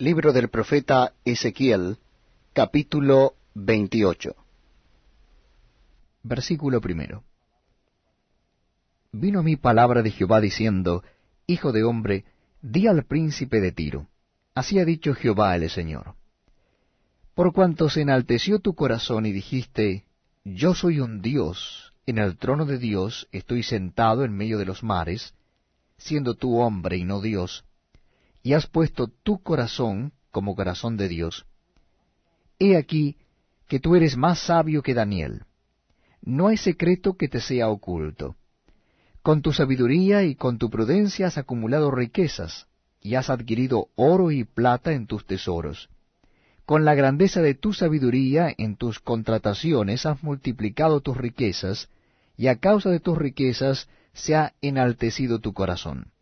Libro del profeta Ezequiel, capítulo 28. Versículo primero. Vino mi palabra de Jehová diciendo, Hijo de hombre, di al príncipe de Tiro, así ha dicho Jehová el Señor. Por cuanto se enalteció tu corazón y dijiste, Yo soy un Dios, en el trono de Dios estoy sentado en medio de los mares, siendo tú hombre y no Dios, y has puesto tu corazón como corazón de Dios, he aquí que tú eres más sabio que Daniel. No hay secreto que te sea oculto. Con tu sabiduría y con tu prudencia has acumulado riquezas, y has adquirido oro y plata en tus tesoros. Con la grandeza de tu sabiduría en tus contrataciones has multiplicado tus riquezas, y a causa de tus riquezas se ha enaltecido tu corazón.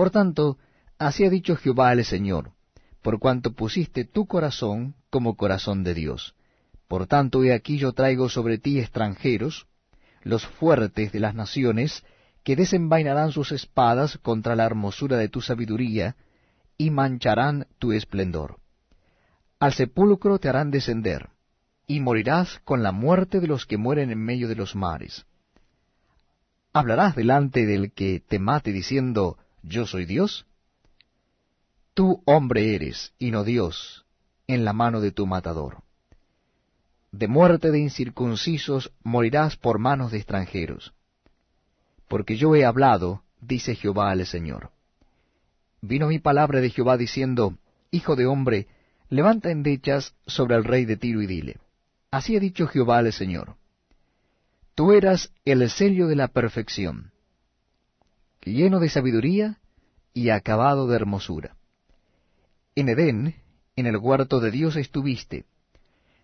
Por tanto, así ha dicho Jehová el Señor, por cuanto pusiste tu corazón como corazón de Dios. Por tanto, he aquí yo traigo sobre ti extranjeros, los fuertes de las naciones, que desenvainarán sus espadas contra la hermosura de tu sabiduría, y mancharán tu esplendor. Al sepulcro te harán descender, y morirás con la muerte de los que mueren en medio de los mares. ¿Hablarás delante del que te mate diciendo, yo soy Dios? Tú hombre eres, y no Dios, en la mano de tu matador. De muerte de incircuncisos morirás por manos de extranjeros. Porque yo he hablado, dice Jehová al Señor. Vino mi palabra de Jehová diciendo, Hijo de hombre, levanta endechas sobre el rey de Tiro y dile, Así ha dicho Jehová al Señor. Tú eras el sello de la perfección lleno de sabiduría y acabado de hermosura. En Edén, en el huerto de Dios estuviste.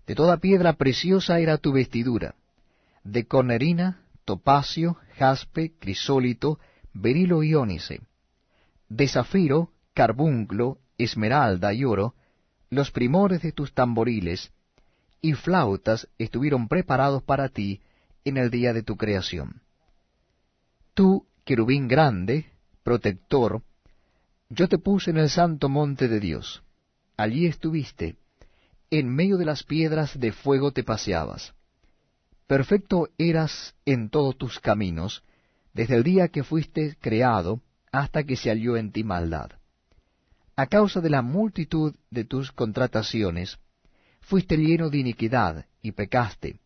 De toda piedra preciosa era tu vestidura, de cornerina, topacio, jaspe, crisólito, berilo y ónice, de zafiro, carbunclo, esmeralda y oro, los primores de tus tamboriles, y flautas estuvieron preparados para ti en el día de tu creación. Tú querubín grande, protector, yo te puse en el santo monte de Dios. Allí estuviste, en medio de las piedras de fuego te paseabas. Perfecto eras en todos tus caminos, desde el día que fuiste creado hasta que se halló en ti maldad. A causa de la multitud de tus contrataciones, fuiste lleno de iniquidad y pecaste,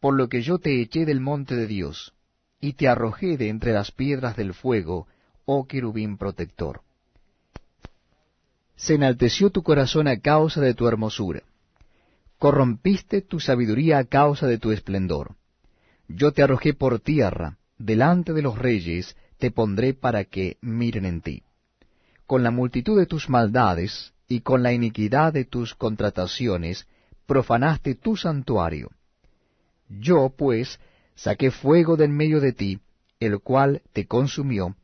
por lo que yo te eché del monte de Dios, y te arrojé de entre las piedras del fuego, oh querubín protector. Se enalteció tu corazón a causa de tu hermosura. Corrompiste tu sabiduría a causa de tu esplendor. Yo te arrojé por tierra, delante de los reyes te pondré para que miren en ti. Con la multitud de tus maldades y con la iniquidad de tus contrataciones, profanaste tu santuario. Yo, pues, saqué fuego de en medio de ti, el cual te consumió,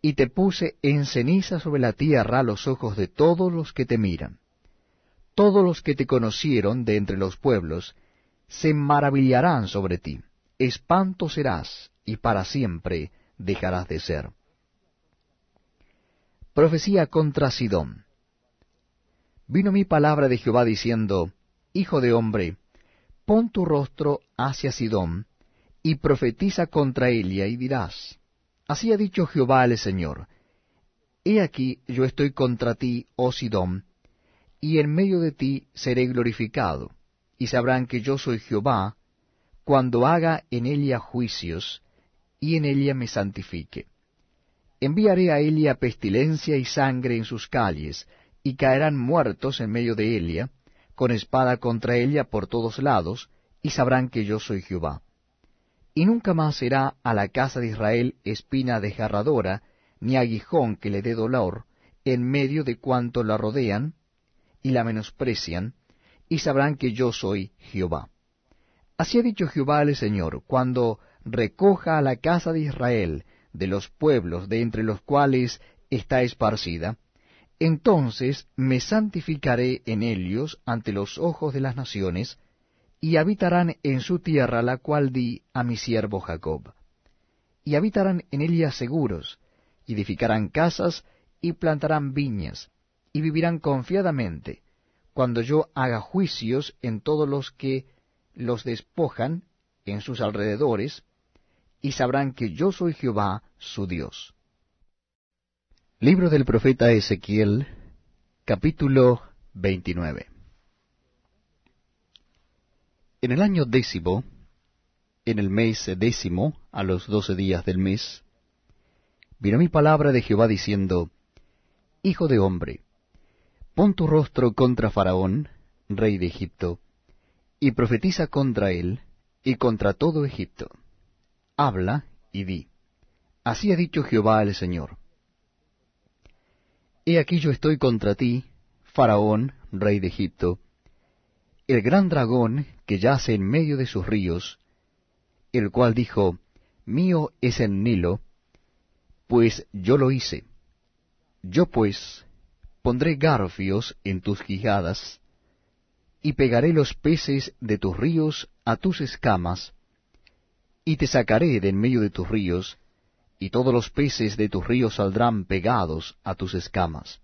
y te puse en ceniza sobre la tierra los ojos de todos los que te miran. Todos los que te conocieron de entre los pueblos se maravillarán sobre ti, espanto serás, y para siempre dejarás de ser. Profecía contra Sidón. Vino mi palabra de Jehová diciendo, Hijo de hombre, pon tu rostro hacia Sidón, y profetiza contra Elia, y dirás, Así ha dicho Jehová el Señor, He aquí yo estoy contra ti, oh Sidón, y en medio de ti seré glorificado, y sabrán que yo soy Jehová, cuando haga en ella juicios, y en ella me santifique. Enviaré a Elia pestilencia y sangre en sus calles, y caerán muertos en medio de Elia, con espada contra ella por todos lados, y sabrán que yo soy Jehová y nunca más será a la casa de Israel espina desgarradora, ni aguijón que le dé dolor, en medio de cuanto la rodean y la menosprecian, y sabrán que yo soy Jehová. Así ha dicho Jehová el Señor, cuando recoja a la casa de Israel de los pueblos de entre los cuales está esparcida, entonces me santificaré en ellos ante los ojos de las naciones, y habitarán en su tierra la cual di a mi siervo Jacob. Y habitarán en ella seguros, y edificarán casas, y plantarán viñas, y vivirán confiadamente, cuando yo haga juicios en todos los que los despojan en sus alrededores, y sabrán que yo soy Jehová su Dios. Libro del profeta Ezequiel, capítulo 29. En el año décimo, en el mes décimo, a los doce días del mes, vino mi palabra de Jehová diciendo, Hijo de hombre, pon tu rostro contra Faraón, rey de Egipto, y profetiza contra él y contra todo Egipto. Habla y di, así ha dicho Jehová el Señor. He aquí yo estoy contra ti, Faraón, rey de Egipto, el gran dragón que yace en medio de sus ríos, el cual dijo, Mío es el Nilo, pues yo lo hice. Yo pues pondré garfios en tus quijadas, y pegaré los peces de tus ríos a tus escamas, y te sacaré de en medio de tus ríos, y todos los peces de tus ríos saldrán pegados a tus escamas.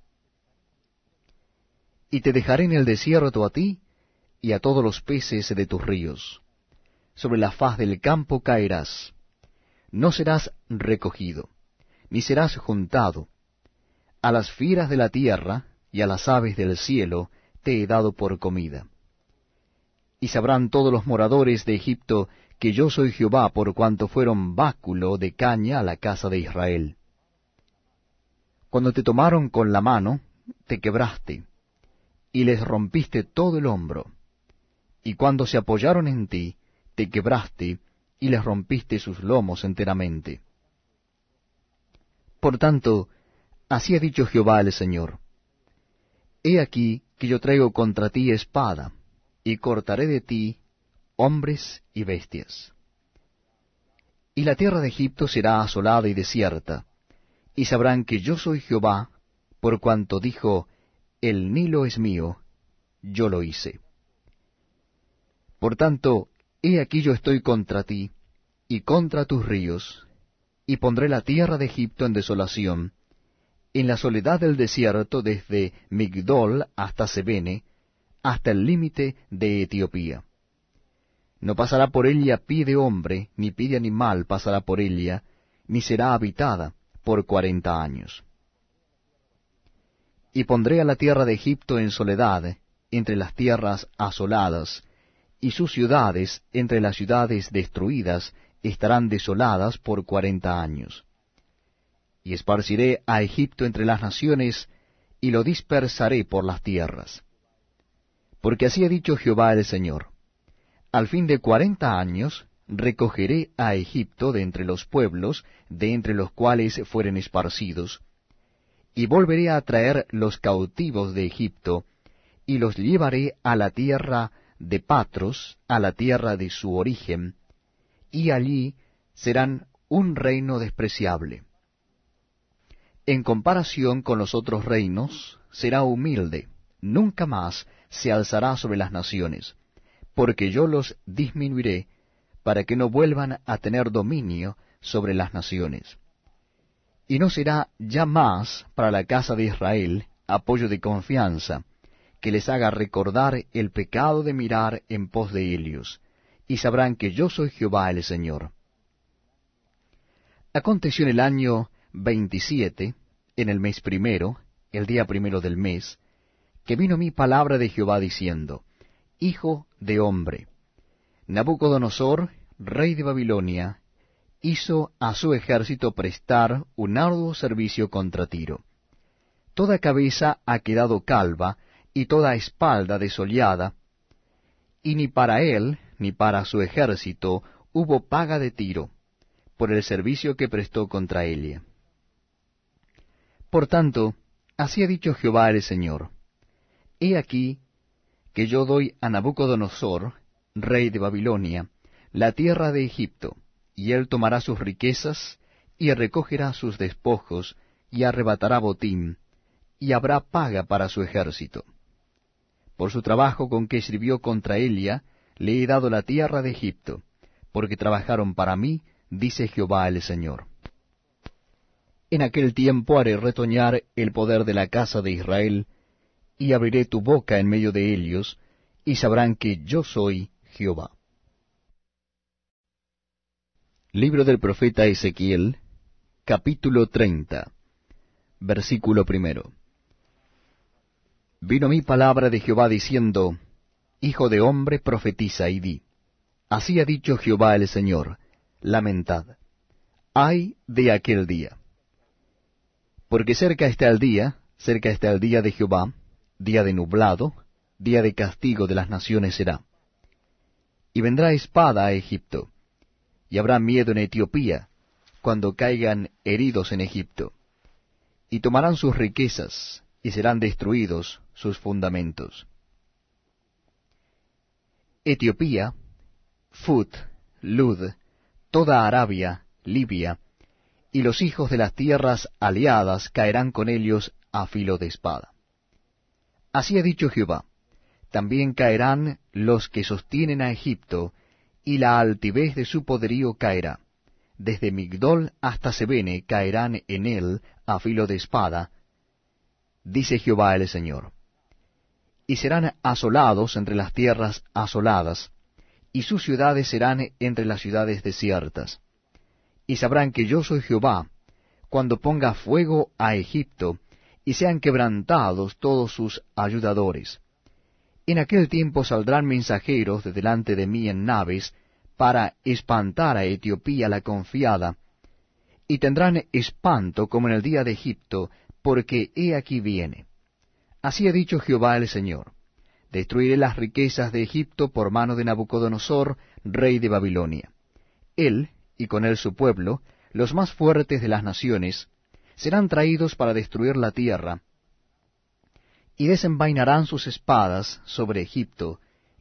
Y te dejaré en el desierto a ti, y a todos los peces de tus ríos sobre la faz del campo caerás. No serás recogido, ni serás juntado. A las fieras de la tierra y a las aves del cielo te he dado por comida. Y sabrán todos los moradores de Egipto que yo soy Jehová por cuanto fueron báculo de caña a la casa de Israel. Cuando te tomaron con la mano, te quebraste, y les rompiste todo el hombro. Y cuando se apoyaron en ti, te quebraste y les rompiste sus lomos enteramente. Por tanto, así ha dicho Jehová el Señor. He aquí que yo traigo contra ti espada, y cortaré de ti hombres y bestias. Y la tierra de Egipto será asolada y desierta, y sabrán que yo soy Jehová, por cuanto dijo, El Nilo es mío, yo lo hice. Por tanto, He aquí yo estoy contra ti, y contra tus ríos, y pondré la tierra de Egipto en desolación, en la soledad del desierto desde Migdol hasta Sebene, hasta el límite de Etiopía. No pasará por ella pie de hombre, ni pie de animal pasará por ella, ni será habitada por cuarenta años. Y pondré a la tierra de Egipto en soledad, entre las tierras asoladas, y sus ciudades entre las ciudades destruidas estarán desoladas por cuarenta años. Y esparciré a Egipto entre las naciones, y lo dispersaré por las tierras. Porque así ha dicho Jehová el Señor, al fin de cuarenta años recogeré a Egipto de entre los pueblos, de entre los cuales fueren esparcidos, y volveré a traer los cautivos de Egipto, y los llevaré a la tierra de Patros a la tierra de su origen, y allí serán un reino despreciable. En comparación con los otros reinos, será humilde, nunca más se alzará sobre las naciones, porque yo los disminuiré para que no vuelvan a tener dominio sobre las naciones. Y no será ya más para la casa de Israel apoyo de confianza, que les haga recordar el pecado de mirar en pos de ellos, y sabrán que yo soy Jehová el Señor. Aconteció en el año veintisiete, en el mes primero, el día primero del mes, que vino mi palabra de Jehová diciendo, Hijo de hombre, Nabucodonosor, rey de Babilonia, hizo a su ejército prestar un arduo servicio contra Tiro. Toda cabeza ha quedado calva, y toda espalda desollada, y ni para él ni para su ejército hubo paga de tiro, por el servicio que prestó contra Elia. Por tanto, así ha dicho Jehová el Señor, He aquí que yo doy a Nabucodonosor, rey de Babilonia, la tierra de Egipto, y él tomará sus riquezas, y recogerá sus despojos, y arrebatará botín, y habrá paga para su ejército. Por su trabajo con que sirvió contra Elia, le he dado la tierra de Egipto, porque trabajaron para mí, dice Jehová el Señor. En aquel tiempo haré retoñar el poder de la casa de Israel, y abriré tu boca en medio de ellos, y sabrán que yo soy Jehová. Libro del profeta Ezequiel, capítulo 30, versículo primero. Vino mi palabra de Jehová diciendo, Hijo de hombre, profetiza y di. Así ha dicho Jehová el Señor, lamentad. Ay de aquel día. Porque cerca está el día, cerca está el día de Jehová, día de nublado, día de castigo de las naciones será. Y vendrá espada a Egipto, y habrá miedo en Etiopía, cuando caigan heridos en Egipto. Y tomarán sus riquezas, y serán destruidos sus fundamentos. Etiopía, Fut, Lud, toda Arabia, Libia, y los hijos de las tierras aliadas caerán con ellos a filo de espada. Así ha dicho Jehová, también caerán los que sostienen a Egipto, y la altivez de su poderío caerá. Desde Migdol hasta Sebene caerán en él a filo de espada, dice Jehová el Señor. Y serán asolados entre las tierras asoladas, y sus ciudades serán entre las ciudades desiertas. Y sabrán que yo soy Jehová, cuando ponga fuego a Egipto, y sean quebrantados todos sus ayudadores. En aquel tiempo saldrán mensajeros de delante de mí en naves, para espantar a Etiopía la confiada, y tendrán espanto como en el día de Egipto, porque he aquí viene. Así ha dicho Jehová el Señor. Destruiré las riquezas de Egipto por mano de Nabucodonosor, rey de Babilonia. Él, y con él su pueblo, los más fuertes de las naciones, serán traídos para destruir la tierra, y desenvainarán sus espadas sobre Egipto,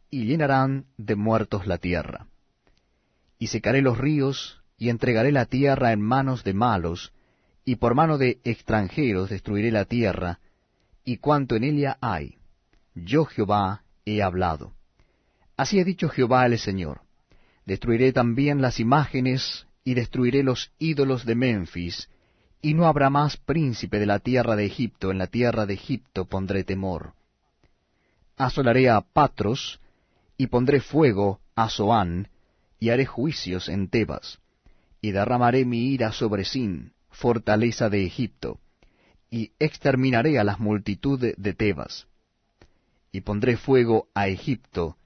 y llenarán de muertos la tierra. Y secaré los ríos, y entregaré la tierra en manos de malos, y por mano de extranjeros destruiré la tierra, y cuanto en ella hay yo Jehová he hablado. Así ha dicho Jehová el Señor. Destruiré también las imágenes y destruiré los ídolos de Memphis, y no habrá más príncipe de la tierra de Egipto, en la tierra de Egipto pondré temor. Asolaré a Patros, y pondré fuego a Zoán, y haré juicios en Tebas, y derramaré mi ira sobre Sin, fortaleza de Egipto, y exterminaré a las multitudes de Tebas y pondré fuego a Egipto.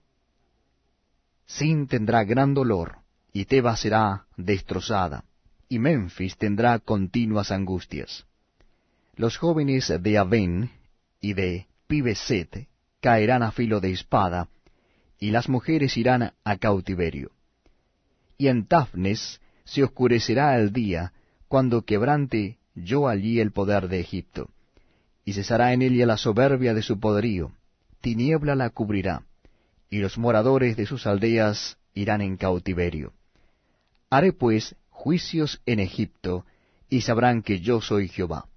Sin tendrá gran dolor, y Tebas será destrozada, y Memphis tendrá continuas angustias. Los jóvenes de Aven y de Pibeset caerán a filo de espada, y las mujeres irán a cautiverio. Y en Tafnes se oscurecerá el día, cuando quebrante yo allí el poder de Egipto, y cesará en ella la soberbia de su poderío, tiniebla la cubrirá, y los moradores de sus aldeas irán en cautiverio. Haré pues juicios en Egipto, y sabrán que yo soy Jehová.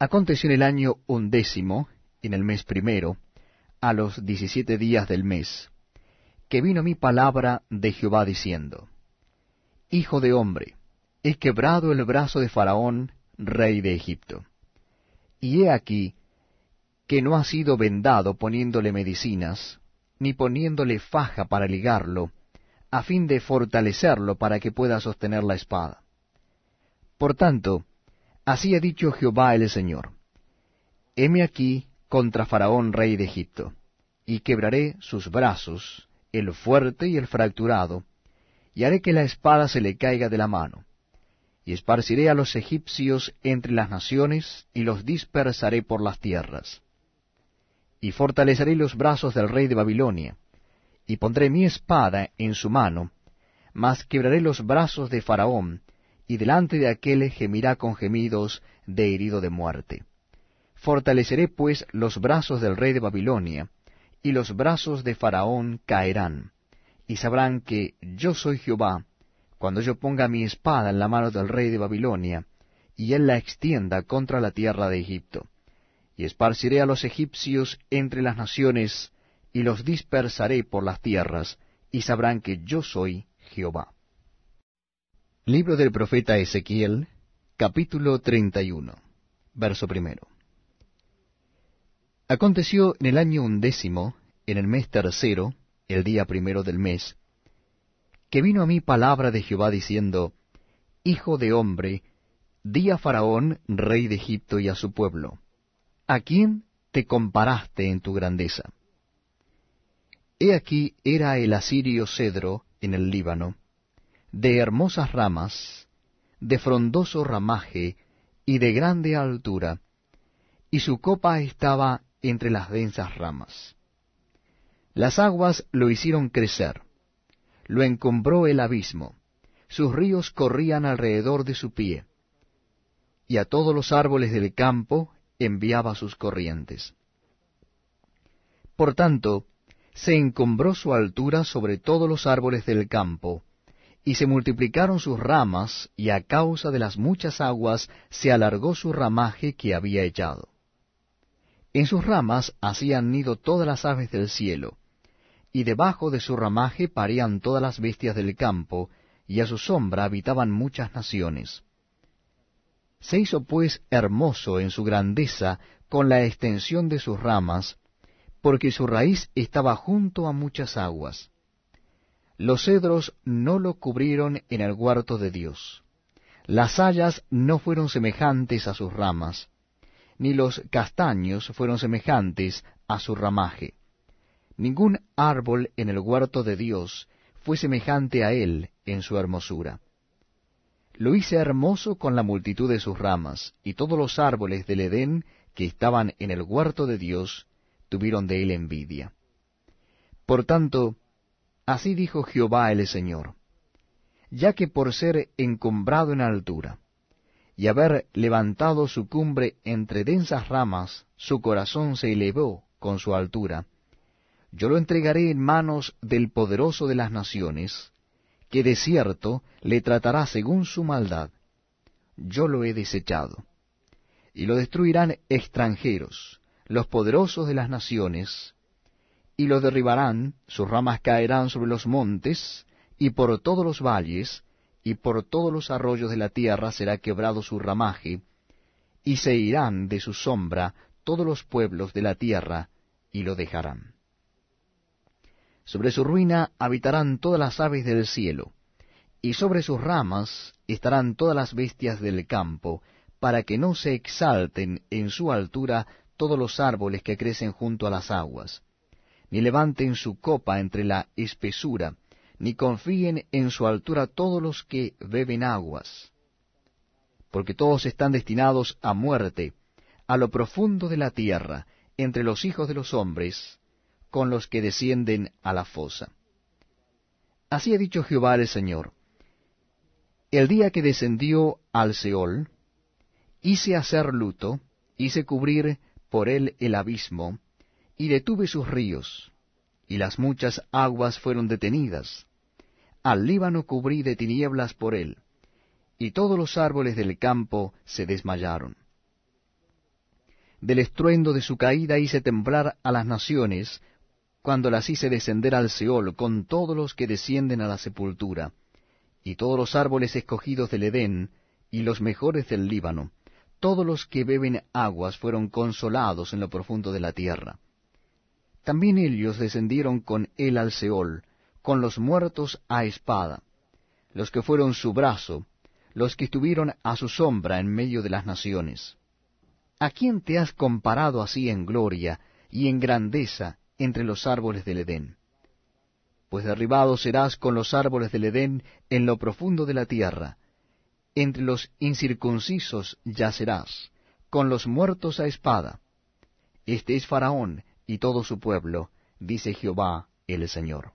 Aconteció en el año undécimo, en el mes primero, a los diecisiete días del mes, que vino mi palabra de Jehová diciendo, Hijo de hombre, he quebrado el brazo de Faraón, rey de Egipto. Y he aquí que no ha sido vendado poniéndole medicinas, ni poniéndole faja para ligarlo, a fin de fortalecerlo para que pueda sostener la espada. Por tanto, así ha dicho Jehová el Señor, heme aquí contra Faraón rey de Egipto, y quebraré sus brazos, el fuerte y el fracturado, y haré que la espada se le caiga de la mano, y esparciré a los egipcios entre las naciones, y los dispersaré por las tierras y fortaleceré los brazos del rey de Babilonia, y pondré mi espada en su mano, mas quebraré los brazos de Faraón, y delante de aquel gemirá con gemidos de herido de muerte. Fortaleceré pues los brazos del rey de Babilonia, y los brazos de Faraón caerán, y sabrán que yo soy Jehová, cuando yo ponga mi espada en la mano del rey de Babilonia, y él la extienda contra la tierra de Egipto y esparciré a los egipcios entre las naciones, y los dispersaré por las tierras, y sabrán que yo soy Jehová. Libro del profeta Ezequiel, Capítulo 31, verso primero. Aconteció en el año undécimo, en el mes tercero, el día primero del mes, que vino a mí palabra de Jehová diciendo, Hijo de hombre, di a Faraón, rey de Egipto, y a su pueblo, ¿a quién te comparaste en tu grandeza? He aquí era el asirio cedro en el Líbano, de hermosas ramas, de frondoso ramaje y de grande altura, y su copa estaba entre las densas ramas. Las aguas lo hicieron crecer, lo encumbró el abismo, sus ríos corrían alrededor de su pie, y a todos los árboles del campo enviaba sus corrientes. Por tanto, se encumbró su altura sobre todos los árboles del campo, y se multiplicaron sus ramas, y a causa de las muchas aguas se alargó su ramaje que había echado. En sus ramas hacían nido todas las aves del cielo, y debajo de su ramaje parían todas las bestias del campo, y a su sombra habitaban muchas naciones. Se hizo pues hermoso en su grandeza con la extensión de sus ramas, porque su raíz estaba junto a muchas aguas. Los cedros no lo cubrieron en el huerto de Dios. Las hayas no fueron semejantes a sus ramas, ni los castaños fueron semejantes a su ramaje. Ningún árbol en el huerto de Dios fue semejante a él en su hermosura. Lo hice hermoso con la multitud de sus ramas, y todos los árboles del Edén que estaban en el huerto de Dios tuvieron de él envidia. Por tanto, así dijo Jehová el Señor, ya que por ser encumbrado en altura, y haber levantado su cumbre entre densas ramas, su corazón se elevó con su altura. Yo lo entregaré en manos del poderoso de las naciones, que de cierto le tratará según su maldad. Yo lo he desechado. Y lo destruirán extranjeros, los poderosos de las naciones, y lo derribarán, sus ramas caerán sobre los montes, y por todos los valles, y por todos los arroyos de la tierra será quebrado su ramaje, y se irán de su sombra todos los pueblos de la tierra, y lo dejarán. Sobre su ruina habitarán todas las aves del cielo, y sobre sus ramas estarán todas las bestias del campo, para que no se exalten en su altura todos los árboles que crecen junto a las aguas, ni levanten su copa entre la espesura, ni confíen en su altura todos los que beben aguas, porque todos están destinados a muerte, a lo profundo de la tierra, entre los hijos de los hombres, con los que descienden a la fosa. Así ha dicho Jehová el Señor. El día que descendió al Seol, hice hacer luto, hice cubrir por él el abismo, y detuve sus ríos, y las muchas aguas fueron detenidas. Al Líbano cubrí de tinieblas por él, y todos los árboles del campo se desmayaron. Del estruendo de su caída hice temblar a las naciones, cuando las hice descender al Seol con todos los que descienden a la sepultura, y todos los árboles escogidos del Edén, y los mejores del Líbano, todos los que beben aguas fueron consolados en lo profundo de la tierra. También ellos descendieron con él al Seol, con los muertos a espada, los que fueron su brazo, los que estuvieron a su sombra en medio de las naciones. ¿A quién te has comparado así en gloria y en grandeza entre los árboles del Edén? Pues derribado serás con los árboles del Edén en lo profundo de la tierra. Entre los incircuncisos yacerás, con los muertos a espada. Este es Faraón, y todo su pueblo, dice Jehová el Señor.